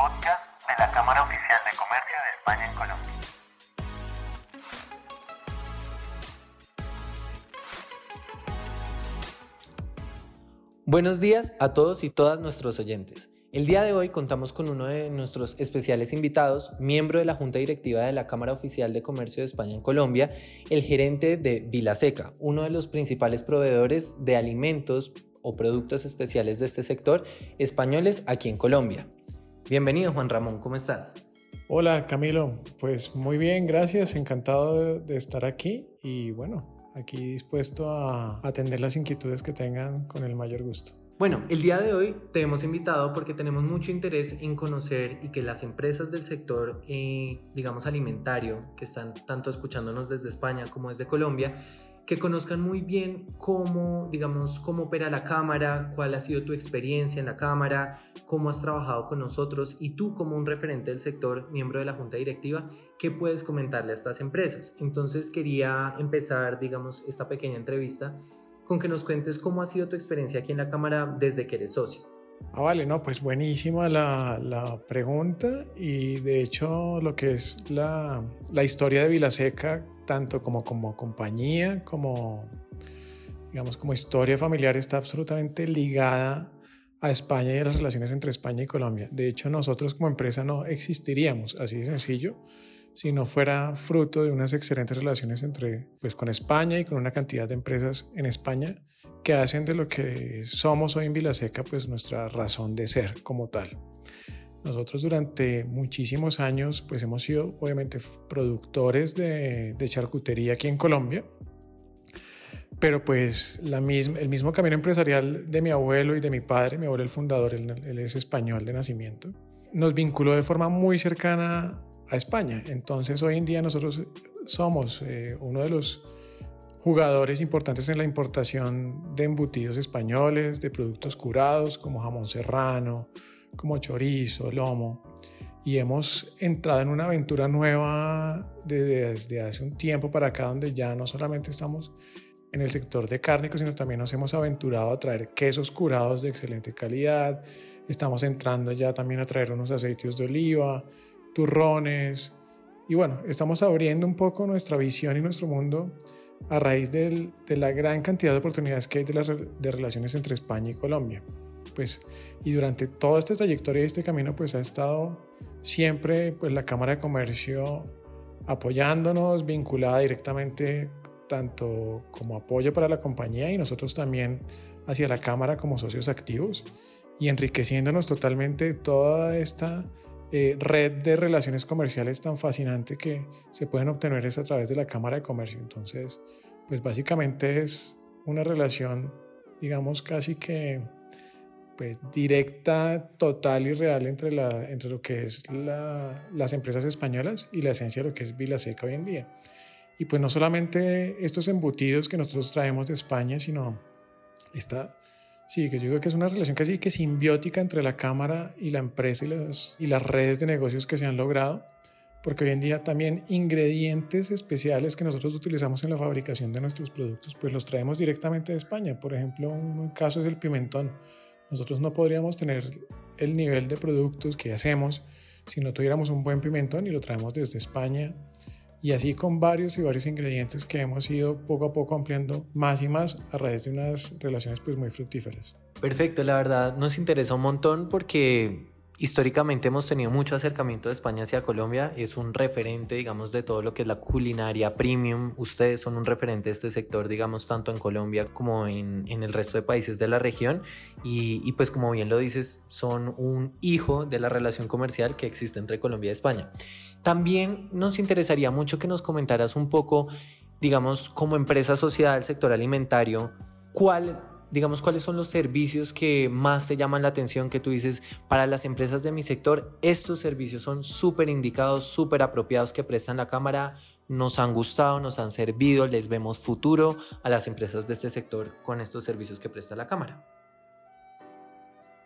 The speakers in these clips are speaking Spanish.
podcast de la Cámara Oficial de Comercio de España en Colombia. Buenos días a todos y todas nuestros oyentes. El día de hoy contamos con uno de nuestros especiales invitados, miembro de la Junta Directiva de la Cámara Oficial de Comercio de España en Colombia, el gerente de Vilaseca, uno de los principales proveedores de alimentos o productos especiales de este sector españoles aquí en Colombia. Bienvenido Juan Ramón, ¿cómo estás? Hola Camilo, pues muy bien, gracias, encantado de estar aquí y bueno, aquí dispuesto a atender las inquietudes que tengan con el mayor gusto. Bueno, el día de hoy te hemos invitado porque tenemos mucho interés en conocer y que las empresas del sector, eh, digamos, alimentario, que están tanto escuchándonos desde España como desde Colombia, que conozcan muy bien cómo, digamos, cómo opera la cámara, cuál ha sido tu experiencia en la cámara, cómo has trabajado con nosotros y tú como un referente del sector, miembro de la junta directiva, ¿qué puedes comentarle a estas empresas? Entonces quería empezar, digamos, esta pequeña entrevista con que nos cuentes cómo ha sido tu experiencia aquí en la cámara desde que eres socio. Ah, vale, no, pues buenísima la, la, pregunta y de hecho lo que es la, la historia de Vilaseca, tanto como, como compañía, como, digamos, como historia familiar, está absolutamente ligada a España y a las relaciones entre España y Colombia. De hecho, nosotros como empresa no existiríamos, así de sencillo, si no fuera fruto de unas excelentes relaciones entre, pues, con España y con una cantidad de empresas en España que hacen de lo que somos hoy en Vilaseca, pues nuestra razón de ser como tal. Nosotros durante muchísimos años pues hemos sido obviamente productores de, charcutería aquí en Colombia, pero pues la misma, el mismo camino empresarial de mi abuelo y de mi padre, mi abuelo el fundador, él es español de nacimiento, nos vinculó de forma muy cercana a España. Entonces hoy en día nosotros somos eh, uno de los jugadores importantes en la importación de embutidos españoles, de productos curados como jamón serrano, como chorizo, lomo. Y hemos entrado en una aventura nueva desde hace un tiempo para acá donde ya no solamente estamos en el sector de cárnicos, sino también nos hemos aventurado a traer quesos curados de excelente calidad. Estamos entrando ya también a traer unos aceites de oliva, turrones. Y bueno, estamos abriendo un poco nuestra visión y nuestro mundo a raíz de la gran cantidad de oportunidades que hay de relaciones entre España y Colombia. Pues, y durante toda esta trayectoria y este camino, pues ha estado siempre pues, la Cámara de Comercio apoyándonos, vinculada directamente tanto como apoyo para la compañía y nosotros también hacia la Cámara como socios activos y enriqueciéndonos totalmente toda esta eh, red de relaciones comerciales tan fascinante que se pueden obtener es a través de la Cámara de Comercio. Entonces, pues básicamente es una relación, digamos, casi que pues, directa, total y real entre, la, entre lo que es las empresas españolas y la esencia de lo que es Vilaseca hoy en día. Y pues no solamente estos embutidos que nosotros traemos de España, sino esta Sí, que yo digo que es una relación casi que simbiótica entre la cámara y la empresa y las, y las redes de negocios que se han logrado, porque hoy en día también ingredientes especiales que nosotros utilizamos en la fabricación de nuestros productos, pues los traemos directamente de España. Por ejemplo, un caso es el pimentón. Nosotros no podríamos tener el nivel de productos que hacemos si no tuviéramos un buen pimentón y lo traemos desde España y así con varios y varios ingredientes que hemos ido poco a poco ampliando más y más a raíz de unas relaciones pues muy fructíferas. Perfecto, la verdad nos interesa un montón porque históricamente hemos tenido mucho acercamiento de España hacia Colombia, es un referente, digamos, de todo lo que es la culinaria premium. Ustedes son un referente de este sector, digamos, tanto en Colombia como en, el resto de países de la región. Y, y, pues como bien lo dices, son un hijo de la relación comercial que existe entre Colombia y España. También nos interesaría mucho que nos comentaras un poco, digamos, como empresa social del sector alimentario, cuál digamos, cuáles son los servicios que más te llaman la atención, que tú dices, para las empresas de mi sector, estos servicios son súper indicados, súper apropiados que prestan la cámara, nos han gustado, nos han servido, les vemos futuro a las empresas de este sector con estos servicios que presta la cámara.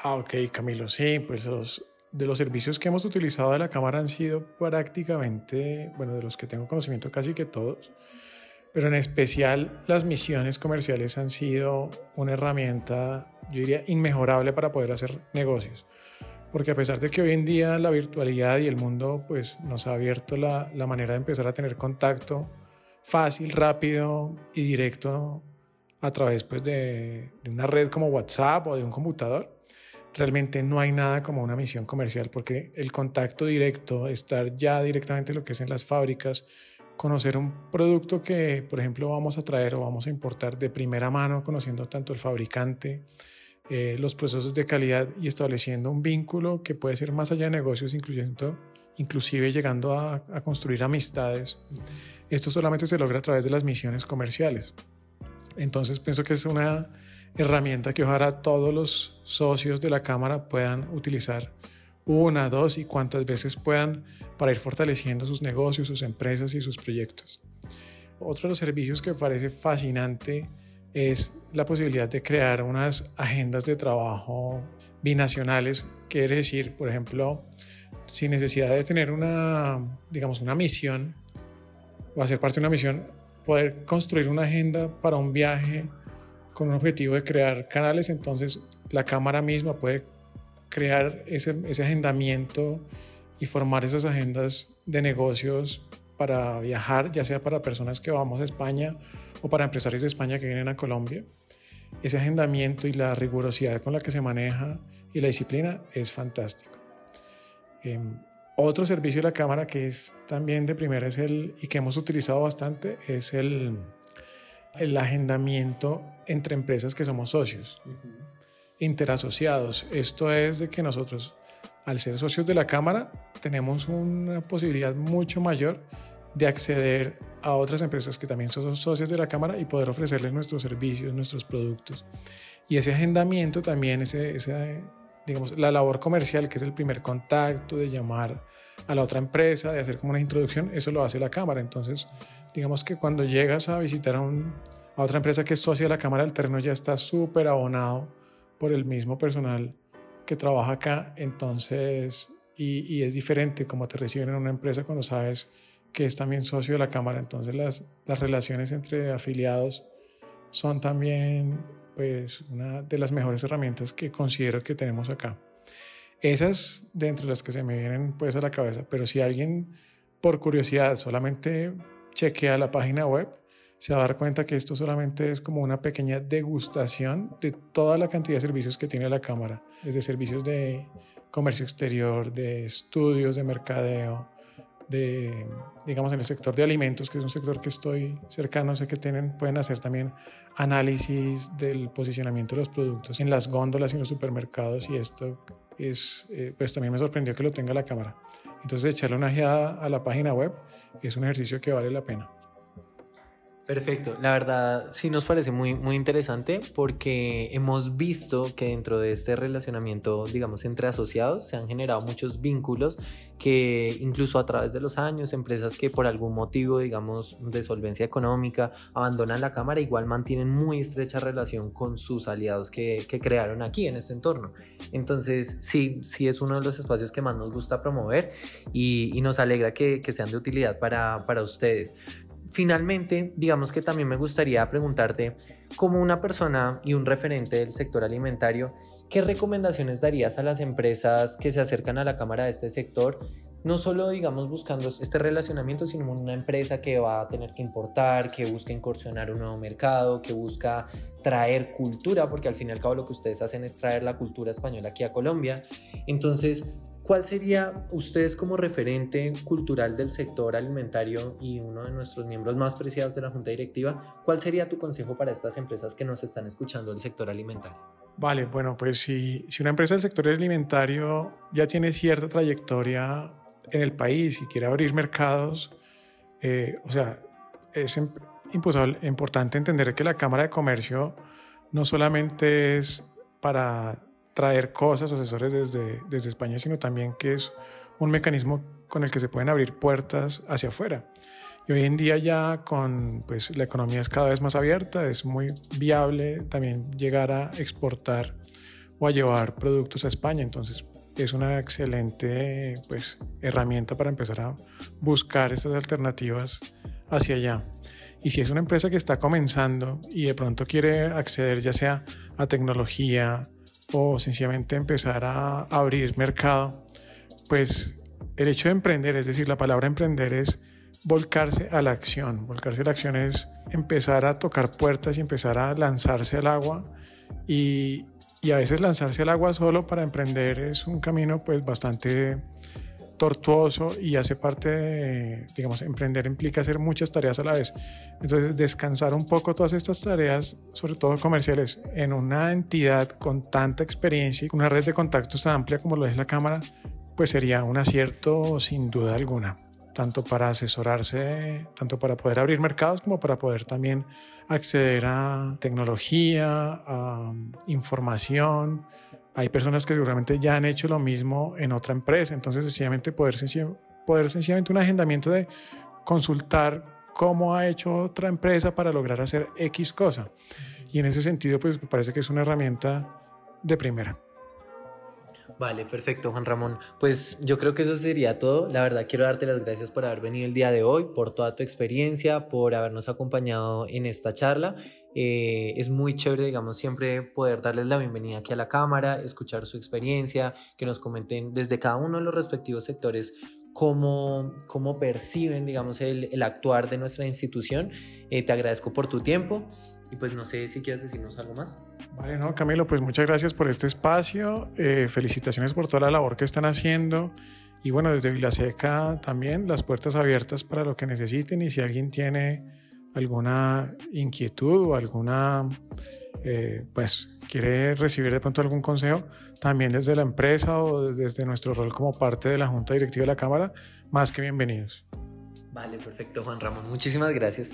Ah, ok, Camilo, sí, pues los, de los servicios que hemos utilizado de la cámara han sido prácticamente, bueno, de los que tengo conocimiento casi que todos pero en especial las misiones comerciales han sido una herramienta, yo diría, inmejorable para poder hacer negocios. porque a pesar de que hoy en día la virtualidad y el mundo pues, nos ha abierto la, la manera de empezar a tener contacto fácil, rápido y directo a través pues, de, de una red como WhatsApp o de un computador, realmente no hay nada como una misión comercial porque el contacto directo, estar ya directamente lo que es en las fábricas, conocer un producto que, por ejemplo, vamos a traer o vamos a importar de primera mano, conociendo tanto el fabricante, eh, los procesos de calidad y estableciendo un vínculo que puede ser más allá de negocios, incluyendo, inclusive llegando a, a construir amistades. Esto solamente se logra a través de las misiones comerciales. Entonces pienso que es una herramienta que ojalá todos los socios de la Cámara puedan utilizar una, dos y cuantas veces puedan para ir fortaleciendo sus negocios, sus empresas y sus proyectos. Otro de los servicios que parece fascinante es la posibilidad de crear unas agendas de trabajo binacionales, quiere decir, por ejemplo, sin necesidad de tener una, digamos, una misión o hacer parte de una misión, poder construir una agenda para un viaje con un objetivo de crear canales, entonces la cámara misma puede crear ese, ese agendamiento y formar esas agendas de negocios para viajar, ya sea para personas que vamos a España o para empresarios de España que vienen a Colombia. Ese agendamiento y la rigurosidad con la que se maneja y la disciplina es fantástico. Eh, otro servicio de la Cámara que es también de primera es el, y que hemos utilizado bastante es el, el agendamiento entre empresas que somos socios, interasociados. Esto es de que nosotros, al ser socios de la Cámara, tenemos una posibilidad mucho mayor de acceder a otras empresas que también son socios de la Cámara y poder ofrecerles nuestros servicios, nuestros productos. Y ese agendamiento también, ese, digamos, la labor comercial, que es el primer contacto, de llamar a la otra empresa, de hacer como una introducción, eso lo hace la Cámara. Entonces, digamos que cuando llegas a visitar a, un, a otra empresa que es socia de la Cámara, el terreno ya está súper abonado por el mismo personal que trabaja acá. Entonces, y, es diferente como te reciben en una empresa cuando sabes que es también socio de la Cámara. Entonces las, las relaciones entre afiliados son también pues una de las mejores herramientas que considero que tenemos acá. Esas dentro de las que se me vienen pues a la cabeza, pero si alguien por curiosidad solamente chequea la página web, se va a dar cuenta que esto solamente es como una pequeña degustación de toda la cantidad de servicios que tiene la Cámara, desde servicios de comercio exterior, de estudios de mercadeo, de, digamos, en el sector de alimentos, que es un sector que estoy cercano, sé que tienen, pueden hacer también análisis del posicionamiento de los productos en las góndolas y en los supermercados y esto es, eh, pues también me sorprendió que lo tenga la cámara. Entonces echarle una ojeada a la página web es un ejercicio que vale la pena. Perfecto, la verdad sí nos parece muy, muy interesante porque hemos visto que dentro de este relacionamiento, digamos, entre asociados se han generado muchos vínculos que incluso a través de los años, empresas que por algún motivo, digamos, de solvencia económica, abandonan la Cámara, igual mantienen muy estrecha relación con sus aliados que, que crearon aquí en este entorno. Entonces, sí, sí es uno de los espacios que más nos gusta promover y, nos alegra que, que sean de utilidad para, para ustedes finalmente, digamos que también me gustaría preguntarte, como una persona y un referente del sector alimentario, ¿qué recomendaciones darías a las empresas que se acercan a la cámara de este sector? No solo, digamos, buscando este relacionamiento, sino una empresa que va a tener que importar, que busca incursionar un nuevo mercado, que busca traer cultura, porque al fin y al cabo lo que ustedes hacen es traer la cultura española aquí a Colombia. Entonces, ¿Cuál sería ustedes como referente cultural del sector alimentario y uno de nuestros miembros más preciados de la Junta Directiva? ¿Cuál sería tu consejo para estas empresas que nos están escuchando del sector alimentario? Vale, bueno, pues si, si una empresa del sector alimentario ya tiene cierta trayectoria en el país y quiere abrir mercados, eh, o sea, es importante entender que la Cámara de Comercio no solamente es para traer cosas o asesores desde, desde España, sino también que es un mecanismo con el que se pueden abrir puertas hacia afuera. Y hoy en día ya con pues, la economía es cada vez más abierta, es muy viable también llegar a exportar o a llevar productos a España. Entonces es una excelente pues, herramienta para empezar a buscar estas alternativas hacia allá. Y si es una empresa que está comenzando y de pronto quiere acceder ya sea a tecnología, o sencillamente empezar a abrir mercado, pues el hecho de emprender, es decir, la palabra emprender es volcarse a la acción. Volcarse a la acción es empezar a tocar puertas y empezar a lanzarse al agua y, y a veces lanzarse al agua solo para emprender es un camino pues bastante tortuoso y hace parte de, digamos, emprender implica hacer muchas tareas a la vez. Entonces, descansar un poco todas estas tareas, sobre todo comerciales, en una entidad con tanta experiencia y con una red de contactos tan amplia como lo es la Cámara, pues sería un acierto sin duda alguna, tanto para asesorarse, tanto para poder abrir mercados como para poder también acceder a tecnología, a información, hay personas que seguramente ya han hecho lo mismo en otra empresa, entonces sencillamente poder, poder sencillamente un agendamiento de consultar cómo ha hecho otra empresa para lograr hacer X cosa. Y en ese sentido, pues parece que es una herramienta de primera. Vale, perfecto, Juan Ramón. Pues yo creo que eso sería todo. La verdad, quiero darte las gracias por haber venido el día de hoy, por toda tu experiencia, por habernos acompañado en esta charla. Eh, es muy chévere, digamos, siempre poder darles la bienvenida aquí a la cámara, escuchar su experiencia, que nos comenten desde cada uno de los respectivos sectores cómo, cómo perciben, digamos, el, el actuar de nuestra institución. Eh, te agradezco por tu tiempo y pues no sé si quieres decirnos algo más. Vale, no, Camilo, pues muchas gracias por este espacio. Eh, felicitaciones por toda la labor que están haciendo. Y bueno, desde Vilaseca también las puertas abiertas para lo que necesiten. Y si alguien tiene alguna inquietud o alguna, eh, pues quiere recibir de pronto algún consejo, también desde la empresa o desde nuestro rol como parte de la Junta Directiva de la Cámara, más que bienvenidos. Vale, perfecto, Juan Ramón. Muchísimas gracias.